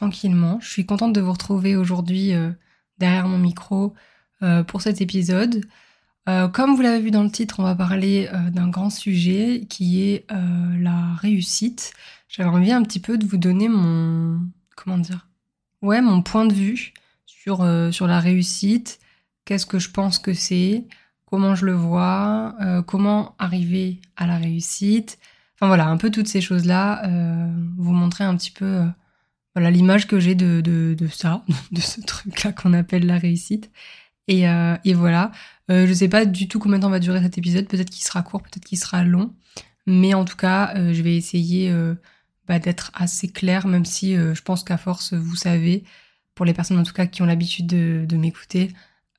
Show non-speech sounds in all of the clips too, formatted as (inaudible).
tranquillement. Je suis contente de vous retrouver aujourd'hui euh, derrière mon micro euh, pour cet épisode. Euh, comme vous l'avez vu dans le titre, on va parler d'un grand sujet qui est la réussite. J'avais envie un petit peu de vous donner mon comment dire ouais mon point de vue sur sur la réussite. Qu'est-ce que je pense que c'est? Comment je le vois? Comment arriver à la réussite? Enfin voilà, un peu toutes ces choses-là. vous montrer un petit peu voilà l'image que j'ai de, de, de, ça, (laughs) de ce truc-là qu'on appelle la réussite. Et, euh, et voilà. Euh, je sais pas du tout combien de temps va durer cet épisode. Peut-être qu'il sera court, peut-être qu'il sera long. Mais en tout cas, euh, je vais essayer euh, bah, d'être assez clair, même si je pense qu'à force, vous savez, pour les personnes en tout cas qui ont l'habitude de, de m'écouter,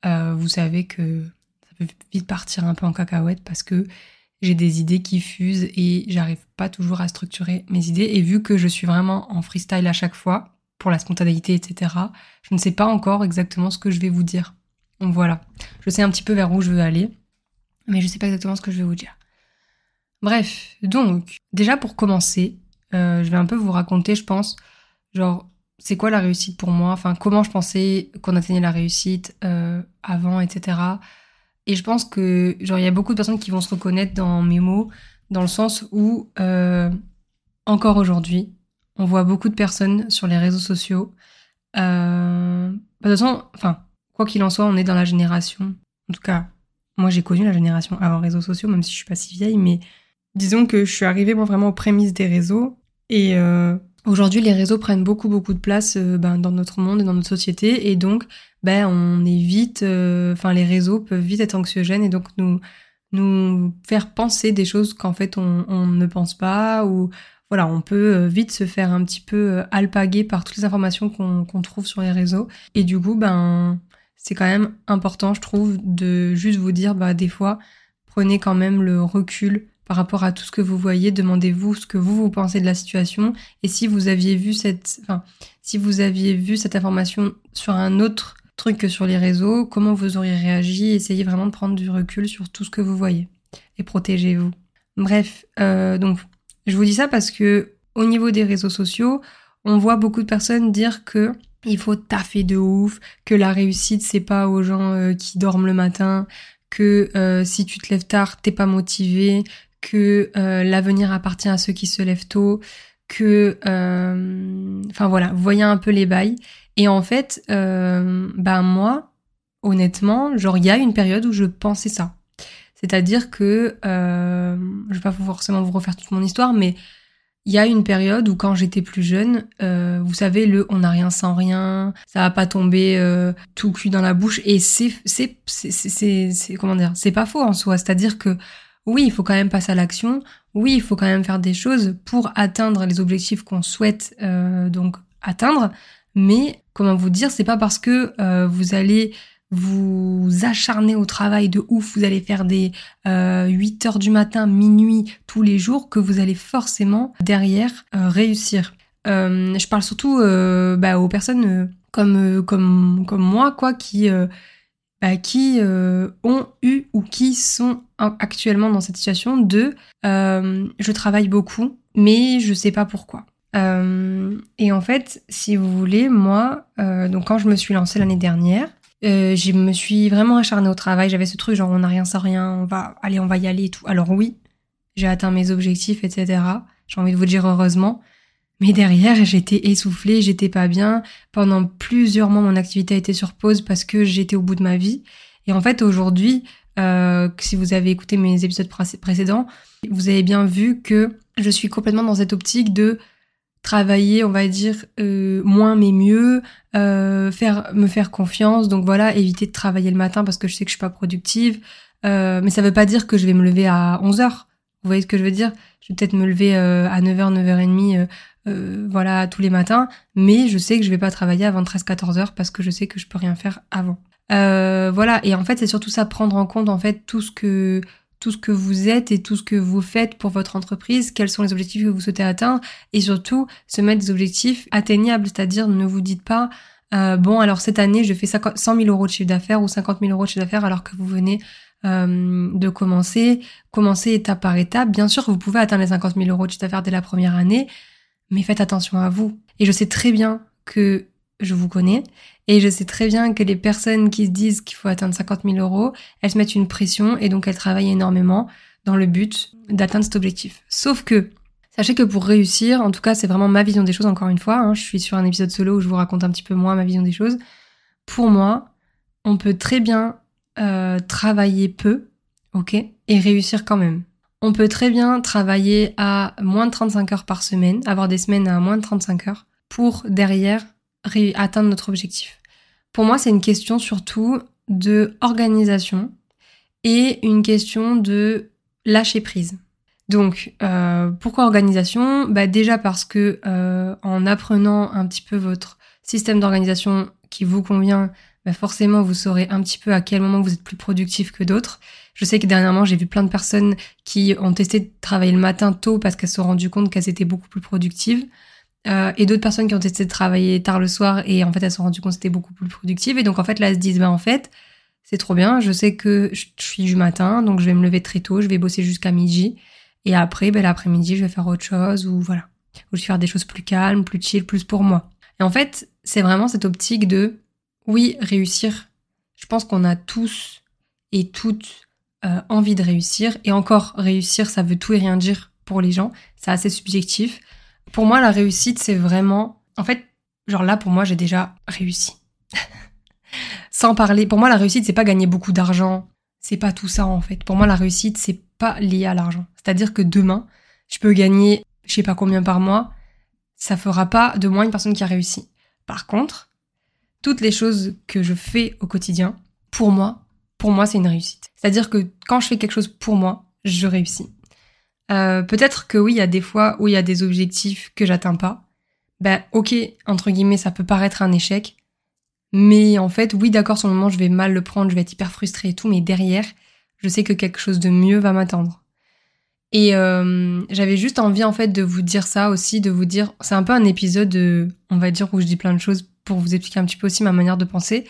vous savez que ça peut vite partir un peu en cacahuète parce que j'ai des idées qui fusent et j'arrive pas toujours à structurer mes idées. Et vu que je suis vraiment en freestyle à chaque fois, pour la spontanéité, etc., je ne sais pas encore exactement ce que je vais vous dire. Donc voilà, je sais un petit peu vers où je veux aller, mais je sais pas exactement ce que je vais vous dire. Bref, donc, déjà pour commencer, euh, je vais un peu vous raconter, je pense, genre, c'est quoi la réussite pour moi, enfin, comment je pensais qu'on atteignait la réussite euh, avant, etc. Et je pense que, genre, il y a beaucoup de personnes qui vont se reconnaître dans mes mots, dans le sens où, euh, encore aujourd'hui, on voit beaucoup de personnes sur les réseaux sociaux. Euh, bah, de toute façon, enfin, quoi qu'il en soit, on est dans la génération. En tout cas, moi, j'ai connu la génération avant réseaux sociaux, même si je suis pas si vieille, mais disons que je suis arrivée, moi, vraiment aux prémices des réseaux. Et euh, aujourd'hui, les réseaux prennent beaucoup, beaucoup de place euh, ben, dans notre monde et dans notre société. Et donc, ben on est vite, euh, enfin les réseaux peuvent vite être anxiogènes et donc nous nous faire penser des choses qu'en fait on, ne pense pas ou voilà on peut euh, vite se faire un petit peu alpaguer par toutes les informations qu'on qu'on trouve sur les réseaux et du coup ben c'est quand même important je trouve de juste vous dire bah des fois prenez quand même le recul par rapport à tout ce que vous voyez, demandez-vous ce que vous vous pensez de la situation et si vous aviez vu cette, enfin, si vous aviez vu cette information sur un autre truc que sur les réseaux, comment vous auriez réagi, essayez vraiment de prendre du recul sur tout ce que vous voyez et protégez-vous. Bref, euh, donc je vous dis ça parce que au niveau des réseaux sociaux, on voit beaucoup de personnes dire que il faut taffer de ouf, que la réussite c'est pas aux gens euh, qui dorment le matin, que euh, si tu te lèves tard t'es pas motivé, que euh, l'avenir appartient à ceux qui se lèvent tôt, que, euh, enfin voilà, voyez un peu les bails. Et en fait, bah moi, honnêtement, genre il y a une période où je pensais ça. C'est-à-dire que, euh, je vais pas forcément vous refaire toute mon histoire, mais il y a une période où quand j'étais plus jeune, euh, vous savez le on n'a rien sans rien, ça va pas tomber euh, tout cul dans la bouche et c'est c'est c'est c'est comment dire, c'est pas faux en soi, c'est-à-dire que oui, il faut quand même passer à l'action, oui, il faut quand même faire des choses pour atteindre les objectifs qu'on souhaite euh, donc atteindre, mais comment vous dire, c'est pas parce que euh, vous allez vous acharner au travail de ouf, vous allez faire des euh, 8 heures du matin, minuit tous les jours, que vous allez forcément derrière euh, réussir. Je parle surtout bah, aux personnes comme comme comme moi quoi qui qui ont eu ou qui sont actuellement dans cette situation de je travaille beaucoup mais je sais pas pourquoi. Euh, et en fait, si vous voulez, moi, euh, donc quand je me suis lancée l'année dernière, euh, je me suis vraiment acharnée au travail. J'avais ce truc genre on n'a rien sans rien, on va aller, on va y aller et tout. Alors oui, j'ai atteint mes objectifs, etc. J'ai envie de vous dire heureusement. Mais derrière, j'étais essoufflée, j'étais pas bien. Pendant plusieurs mois, mon activité a été sur pause parce que j'étais au bout de ma vie. Et en fait, aujourd'hui, euh, si vous avez écouté mes épisodes précédents, vous avez bien vu que je suis complètement dans cette optique de travailler, on va dire, euh, moins mais mieux, euh, faire me faire confiance. Donc voilà, éviter de travailler le matin parce que je sais que je suis pas productive. Euh, mais ça veut pas dire que je vais me lever à 11 heures. Vous voyez ce que je veux dire? Je vais peut-être me lever euh, à 9h, 9h30, euh, voilà, tous les matins. Mais je sais que je vais pas travailler avant 13-14 heures parce que je sais que je peux rien faire avant. voilà, et en fait, c'est surtout ça, prendre en compte en fait tout ce que tout ce que vous êtes et tout ce que vous faites pour votre entreprise, quels sont les objectifs que vous souhaitez atteindre et surtout se mettre des objectifs atteignables, c'est-à-dire ne vous dites pas euh, bon alors cette année je fais 100 000 euros de chiffre d'affaires ou 50 000 euros de chiffre d'affaires alors que vous venez euh, de commencer, commencer étape par étape. Bien sûr vous pouvez atteindre les 50 000 euros de chiffre d'affaires dès la première année, mais faites attention à vous. Et je sais très bien que je vous connais et je sais très bien que les personnes qui se disent qu'il faut atteindre 50 000 euros, elles se mettent une pression et donc elles travaillent énormément dans le but d'atteindre cet objectif. Sauf que, sachez que pour réussir, en tout cas c'est vraiment ma vision des choses encore une fois, hein, je suis sur un épisode solo où je vous raconte un petit peu moi ma vision des choses, pour moi, on peut très bien euh, travailler peu, ok, et réussir quand même. On peut très bien travailler à moins de 35 heures par semaine, avoir des semaines à moins de 35 heures, pour derrière atteindre notre objectif. Pour moi, c'est une question surtout de organisation et une question de lâcher prise. Donc, euh, pourquoi organisation? Bah Déjà parce que euh, en apprenant un petit peu votre système d'organisation qui vous convient, bah forcément vous saurez un petit peu à quel moment vous êtes plus productif que d'autres. Je sais que dernièrement j'ai vu plein de personnes qui ont testé de travailler le matin tôt parce qu'elles se sont rendues compte qu'elles étaient beaucoup plus productives. Euh, et d'autres personnes qui ont essayé de travailler tard le soir et en fait elles se sont rendues compte que c'était beaucoup plus productif. Et donc en fait là elles se disent bah en fait c'est trop bien. Je sais que je suis du matin donc je vais me lever très tôt je vais bosser jusqu'à midi. Et après ben, l'après-midi je vais faire autre chose ou voilà. Ou je vais faire des choses plus calmes plus chill plus pour moi. Et en fait c'est vraiment cette optique de oui réussir. Je pense qu'on a tous et toutes euh, envie de réussir et encore réussir ça veut tout et rien dire pour les gens c'est assez subjectif pour moi, la réussite, c'est vraiment. En fait, genre là, pour moi, j'ai déjà réussi. (laughs) Sans parler. Pour moi, la réussite, c'est pas gagner beaucoup d'argent. C'est pas tout ça, en fait. Pour moi, la réussite, c'est pas lié à l'argent. C'est-à-dire que demain, je peux gagner je sais pas combien par mois. Ça fera pas de moi une personne qui a réussi. Par contre, toutes les choses que je fais au quotidien, pour moi, pour moi, c'est une réussite. C'est-à-dire que quand je fais quelque chose pour moi, je réussis. Euh, peut-être que oui, il y a des fois où il y a des objectifs que j'atteins pas. Ben ok, entre guillemets, ça peut paraître un échec. Mais en fait, oui, d'accord, sur le moment, je vais mal le prendre, je vais être hyper frustrée et tout, mais derrière, je sais que quelque chose de mieux va m'attendre. Et euh, j'avais juste envie, en fait, de vous dire ça aussi, de vous dire, c'est un peu un épisode, on va dire, où je dis plein de choses pour vous expliquer un petit peu aussi ma manière de penser.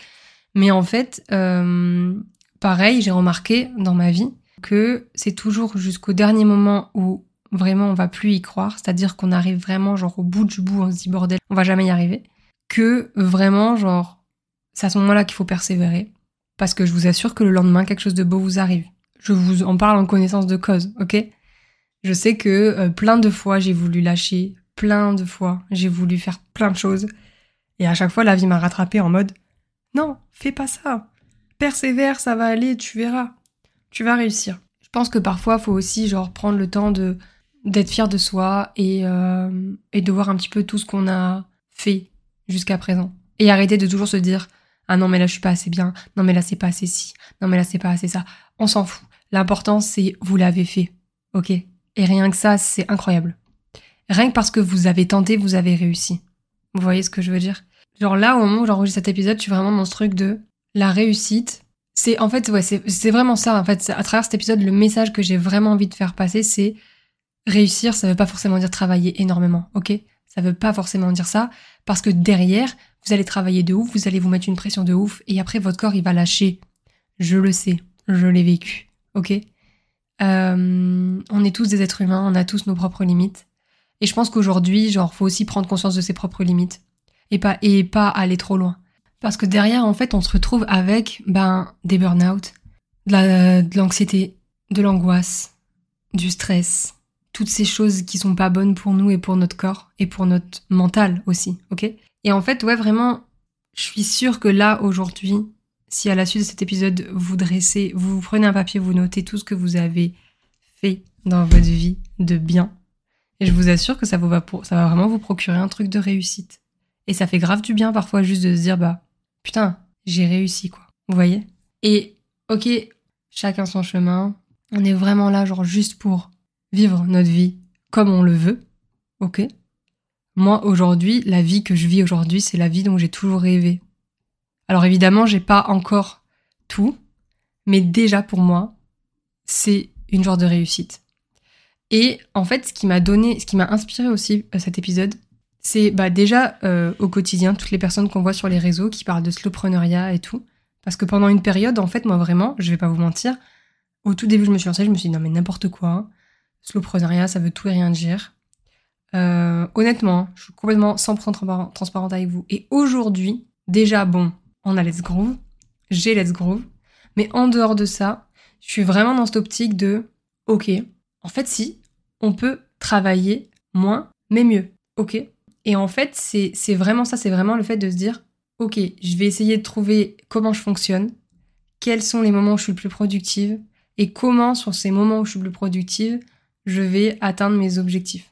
Mais en fait, euh, pareil, j'ai remarqué dans ma vie que c'est toujours jusqu'au dernier moment où vraiment on va plus y croire, c'est-à-dire qu'on arrive vraiment genre au bout du bout, on se dit bordel, on va jamais y arriver, que vraiment genre c'est à ce moment-là qu'il faut persévérer, parce que je vous assure que le lendemain quelque chose de beau vous arrive. Je vous en parle en connaissance de cause, ok? Je sais que euh, plein de fois j'ai voulu lâcher, plein de fois j'ai voulu faire plein de choses, et à chaque fois la vie m'a rattrapé en mode non, fais pas ça, persévère, ça va aller, tu verras tu vas réussir. Je pense que parfois, il faut aussi genre prendre le temps de d'être fier de soi et, euh, et de voir un petit peu tout ce qu'on a fait jusqu'à présent. Et arrêter de toujours se dire ah non mais là je suis pas assez bien, non mais là c'est pas assez ci, non mais là c'est pas assez ça. On s'en fout. L'important c'est vous l'avez fait, ok? Et rien que ça c'est incroyable. Rien que parce que vous avez tenté, vous avez réussi. Vous voyez ce que je veux dire? Genre là au moment où j'enregistre cet épisode, je suis vraiment dans ce truc de la réussite, c'est en fait ouais c'est vraiment ça en fait. À travers cet épisode le message que j'ai vraiment envie de faire passer c'est réussir ça veut pas forcément dire travailler énormément ok? Ça veut pas forcément dire ça parce que derrière vous allez travailler de ouf vous allez vous mettre une pression de ouf et après votre corps il va lâcher. Je le sais je l'ai vécu ok? Euh, on est tous des êtres humains on a tous nos propres limites. Et je pense qu'aujourd'hui genre faut aussi prendre conscience de ses propres limites. Et pas et pas aller trop loin parce que derrière, en fait, on se retrouve avec ben, des burn-out, de l'anxiété, de l'angoisse, du stress, toutes ces choses qui sont pas bonnes pour nous et pour notre corps et pour notre mental aussi, ok? Et en fait, ouais, vraiment, je suis sûre que là, aujourd'hui, si à la suite de cet épisode, vous dressez, vous prenez un papier, vous notez tout ce que vous avez fait dans votre vie de bien. Et je vous assure que ça, vous va, ça va vraiment vous procurer un truc de réussite. Et ça fait grave du bien parfois juste de se dire, bah, putain, j'ai réussi, quoi. Vous voyez? Et, ok, chacun son chemin. On est vraiment là, genre, juste pour vivre notre vie comme on le veut. Ok? Moi, aujourd'hui, la vie que je vis aujourd'hui, c'est la vie dont j'ai toujours rêvé. Alors évidemment, j'ai pas encore tout, mais déjà pour moi, c'est une genre de réussite. Et en fait, ce qui m'a donné, ce qui m'a inspiré aussi à cet épisode, c'est bah, déjà euh, au quotidien toutes les personnes qu'on voit sur les réseaux qui parlent de slowpreneuriat et tout. Parce que pendant une période, en fait, moi vraiment, je vais pas vous mentir, au tout début, je me suis lancée, je me suis dit non mais n'importe quoi, slowpreneuriat, ça veut tout et rien dire. Euh, honnêtement, je suis complètement 100% transparente avec vous. Et aujourd'hui, déjà bon, on a Let's Groove, j'ai Let's Groove, mais en dehors de ça, je suis vraiment dans cette optique de ok, en fait si, on peut travailler moins, mais mieux. Ok, et en fait, c'est vraiment ça, c'est vraiment le fait de se dire, ok, je vais essayer de trouver comment je fonctionne, quels sont les moments où je suis le plus productive, et comment sur ces moments où je suis le plus productive, je vais atteindre mes objectifs.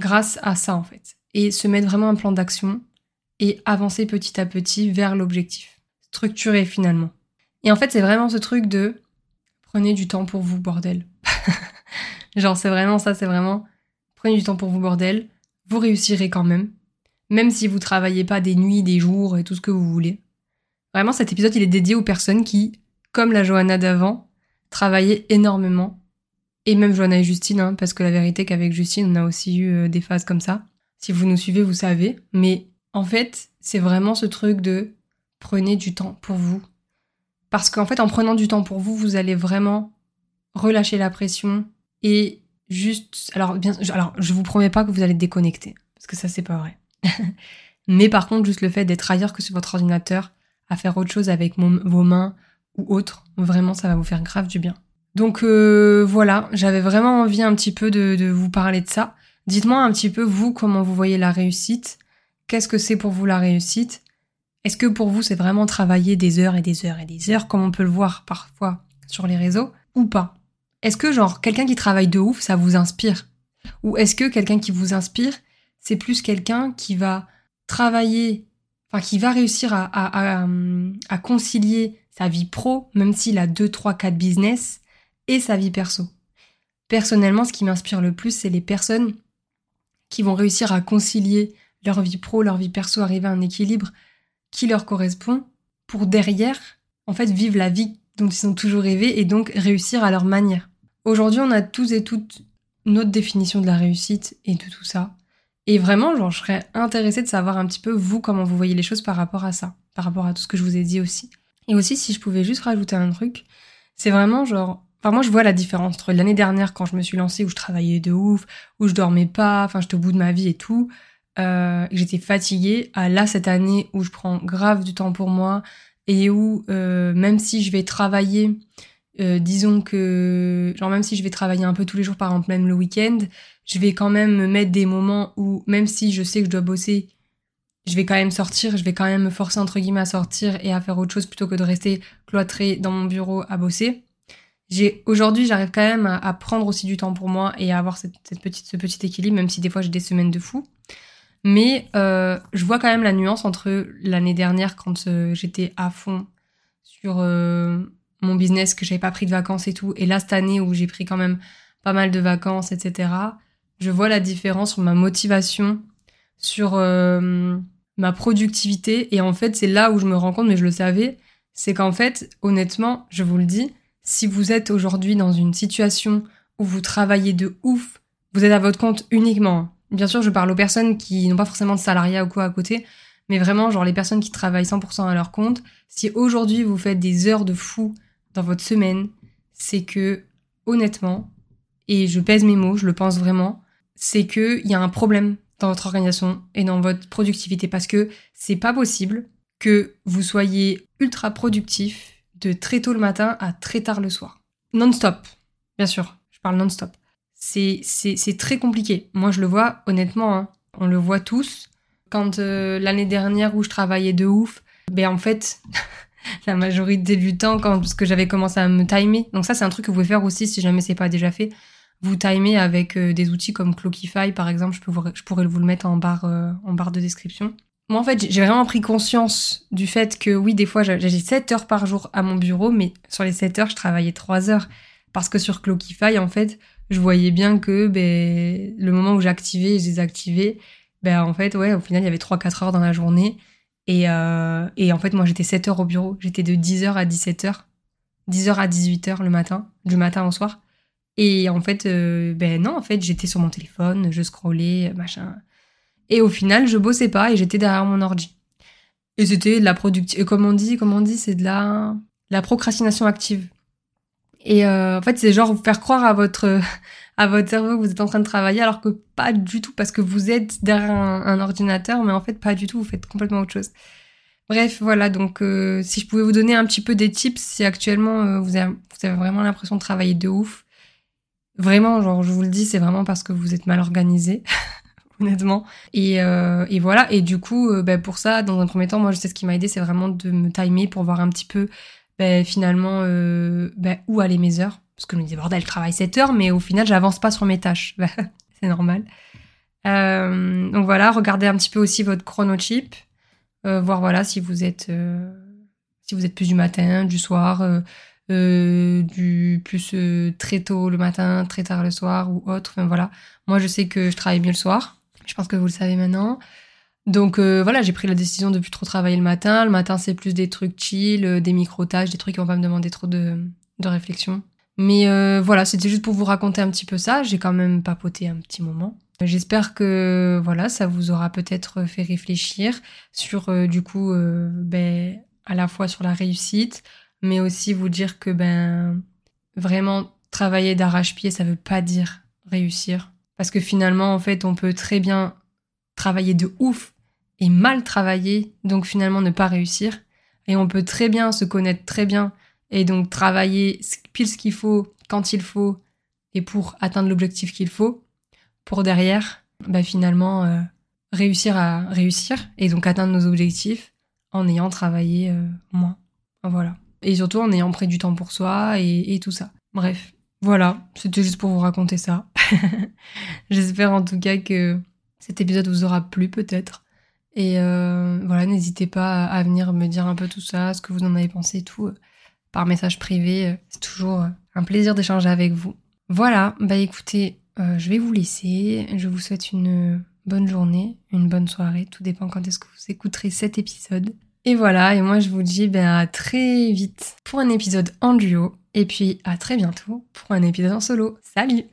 Grâce à ça, en fait. Et se mettre vraiment un plan d'action et avancer petit à petit vers l'objectif. Structurer finalement. Et en fait, c'est vraiment ce truc de prenez du temps pour vous, bordel. (laughs) Genre, c'est vraiment ça, c'est vraiment prenez du temps pour vous, bordel vous réussirez quand même, même si vous travaillez pas des nuits, des jours et tout ce que vous voulez. Vraiment, cet épisode, il est dédié aux personnes qui, comme la Johanna d'avant, travaillaient énormément. Et même Johanna et Justine, hein, parce que la vérité qu'avec Justine, on a aussi eu euh, des phases comme ça. Si vous nous suivez, vous savez. Mais en fait, c'est vraiment ce truc de prenez du temps pour vous. Parce qu'en fait, en prenant du temps pour vous, vous allez vraiment relâcher la pression et juste. Alors, bien, alors, je vous promets pas que vous allez déconnecter, parce que ça, c'est pas vrai. (laughs) Mais par contre, juste le fait d'être ailleurs que sur votre ordinateur, à faire autre chose avec vos mains ou autre, vraiment, ça va vous faire grave du bien. Donc euh, voilà, j'avais vraiment envie un petit peu de, de vous parler de ça. Dites-moi un petit peu, vous, comment vous voyez la réussite. Qu'est-ce que c'est pour vous la réussite? Est-ce que pour vous, c'est vraiment travailler des heures et des heures et des heures, comme on peut le voir parfois sur les réseaux, ou pas? Est-ce que, genre, quelqu'un qui travaille de ouf, ça vous inspire? Ou est-ce que quelqu'un qui vous inspire, c'est plus quelqu'un qui va travailler, enfin, qui va réussir à, à, concilier sa vie pro, même s'il a 2, 3, 4 business, et sa vie perso? Personnellement, ce qui m'inspire le plus, c'est les personnes qui vont réussir à concilier leur vie pro, leur vie perso, arriver à un équilibre qui leur correspond pour derrière, en fait, vivre la vie dont ils ont toujours rêvé et donc réussir à leur manière. Aujourd'hui, on a tous et toutes notre définition de la réussite et de tout ça. Et vraiment, genre, je serais intéressée de savoir un petit peu, vous, comment vous voyez les choses par rapport à ça, par rapport à tout ce que je vous ai dit aussi. Et aussi, si je pouvais juste rajouter un truc, c'est vraiment genre, enfin, moi, je vois la différence entre l'année dernière, quand je me suis lancée, où je travaillais de ouf, où je dormais pas, enfin, j'étais au bout de ma vie et tout, euh, j'étais fatiguée, à là, cette année, où je prends grave du temps pour moi, et où, euh, même si je vais travailler, euh, disons que, genre même si je vais travailler un peu tous les jours, par exemple même le week-end, je vais quand même me mettre des moments où, même si je sais que je dois bosser, je vais quand même sortir, je vais quand même me forcer entre guillemets à sortir et à faire autre chose plutôt que de rester cloîtré dans mon bureau à bosser. J'ai aujourd'hui, j'arrive quand même à, prendre aussi du temps pour moi et à avoir cette, petite, ce petit équilibre, même si des fois j'ai des semaines de fou. Mais euh, je vois quand même la nuance entre l'année dernière quand euh, j'étais à fond sur mon business, que j'avais pas pris de vacances et tout. Et là, cette année où j'ai pris quand même pas mal de vacances, etc., je vois la différence sur ma motivation, sur euh, ma productivité. Et en fait, c'est là où je me rends compte, mais je le savais, c'est qu'en fait, honnêtement, je vous le dis, si vous êtes aujourd'hui dans une situation où vous travaillez de ouf, vous êtes à votre compte uniquement. Bien sûr, je parle aux personnes qui n'ont pas forcément de salariat ou quoi à côté, mais vraiment, genre les personnes qui travaillent 100% à leur compte, si aujourd'hui vous faites des heures de fou dans votre semaine, c'est que, honnêtement, et je pèse mes mots, je le pense vraiment, c'est qu'il y a un problème dans votre organisation et dans votre productivité parce que c'est pas possible que vous soyez ultra productif de très tôt le matin à très tard le soir. Non-stop, bien sûr, je parle non-stop. C'est, c'est, très compliqué. Moi, je le vois, honnêtement, hein, on le voit tous. Quand euh, l'année dernière où je travaillais de ouf, ben en fait, (laughs) (laughs) la majorité du temps quand parce que j'avais commencé à me timer. Donc ça c'est un truc que vous pouvez faire aussi si jamais c'est pas déjà fait. Vous timer avec euh, des outils comme Clockify par exemple, je, peux je pourrais vous le mettre en barre euh, en barre de description. Moi en fait, j'ai vraiment pris conscience du fait que oui, des fois j'ai 7 heures par jour à mon bureau, mais sur les 7 heures, je travaillais 3 heures parce que sur Clockify en fait, je voyais bien que ben, le moment où j'activais et je désactivais, ben en fait ouais, au final, il y avait 3 4 heures dans la journée et, euh, et en fait, moi, j'étais 7 heures au bureau. J'étais de 10h à 17h. 10h à 18h le matin, du matin au soir. Et en fait, euh, ben non, en fait, j'étais sur mon téléphone, je scrollais, machin. Et au final, je bossais pas et j'étais derrière mon ordi. Et c'était de la productivité. Comme on dit, comme on dit, c'est de la, la procrastination active. Et euh, en fait, c'est genre faire croire à votre à votre cerveau que vous êtes en train de travailler alors que pas du tout parce que vous êtes derrière un, ordinateur mais en fait pas du tout vous faites complètement autre chose. Bref voilà donc euh, si je pouvais vous donner un petit peu des tips si actuellement euh, vous, avez, vraiment l'impression de travailler de ouf vraiment genre je vous le dis c'est vraiment parce que vous êtes mal organisé (laughs) honnêtement. Et, euh, et, voilà et du coup ben, pour ça dans un premier temps moi je sais ce qui m'a aidé c'est vraiment de me timer pour voir un petit peu ben, finalement ben, où aller mes heures parce que je me disais, bordel, je travaille 7 heures, mais au final, j'avance pas sur mes tâches. (laughs) c'est normal. Euh, donc voilà, regardez un petit peu aussi votre chronotype, euh, voir voilà si vous êtes euh, si vous êtes plus du matin, du soir, du plus très tôt le matin, très tard le soir ou autre. Enfin voilà, moi je sais que je travaille mieux le soir. Je pense que vous le savez maintenant. Donc voilà, j'ai pris la décision de plus trop travailler le matin. Le matin, c'est plus des trucs chill, des micro-tâches, des trucs qui vont pas me demander trop de, de réflexion. Mais euh, voilà, c'était juste pour vous raconter un petit peu ça. J'ai quand même papoté un petit moment. J'espère que voilà, ça vous aura peut-être fait réfléchir sur euh, du coup, euh, ben, à la fois sur la réussite, mais aussi vous dire que ben vraiment travailler d'arrache-pied, ça veut pas dire réussir, parce que finalement en fait, on peut très bien travailler de ouf et mal travailler, donc finalement ne pas réussir, et on peut très bien se connaître très bien et donc travailler pile ce qu'il faut, quand il faut, et pour atteindre l'objectif qu'il faut, pour derrière, bah finalement, euh, réussir à réussir, et donc atteindre nos objectifs en ayant travaillé euh, moins. Voilà. Et surtout en ayant pris du temps pour soi et, tout ça. Bref, voilà, c'était juste pour vous raconter ça. (laughs) J'espère en tout cas que cet épisode vous aura plu peut-être. Et euh, voilà, n'hésitez pas à venir me dire un peu tout ça, ce que vous en avez pensé et tout par message privé. Euh, c'est toujours euh, un plaisir d'échanger avec vous. Voilà, bah écoutez, euh, je vais vous laisser. Je vous souhaite une bonne journée, une bonne soirée. Tout dépend quand est-ce que vous écouterez cet épisode. Et voilà, et moi je vous dis ben, à très vite pour un épisode en duo. Et puis à très bientôt pour un épisode en solo. Salut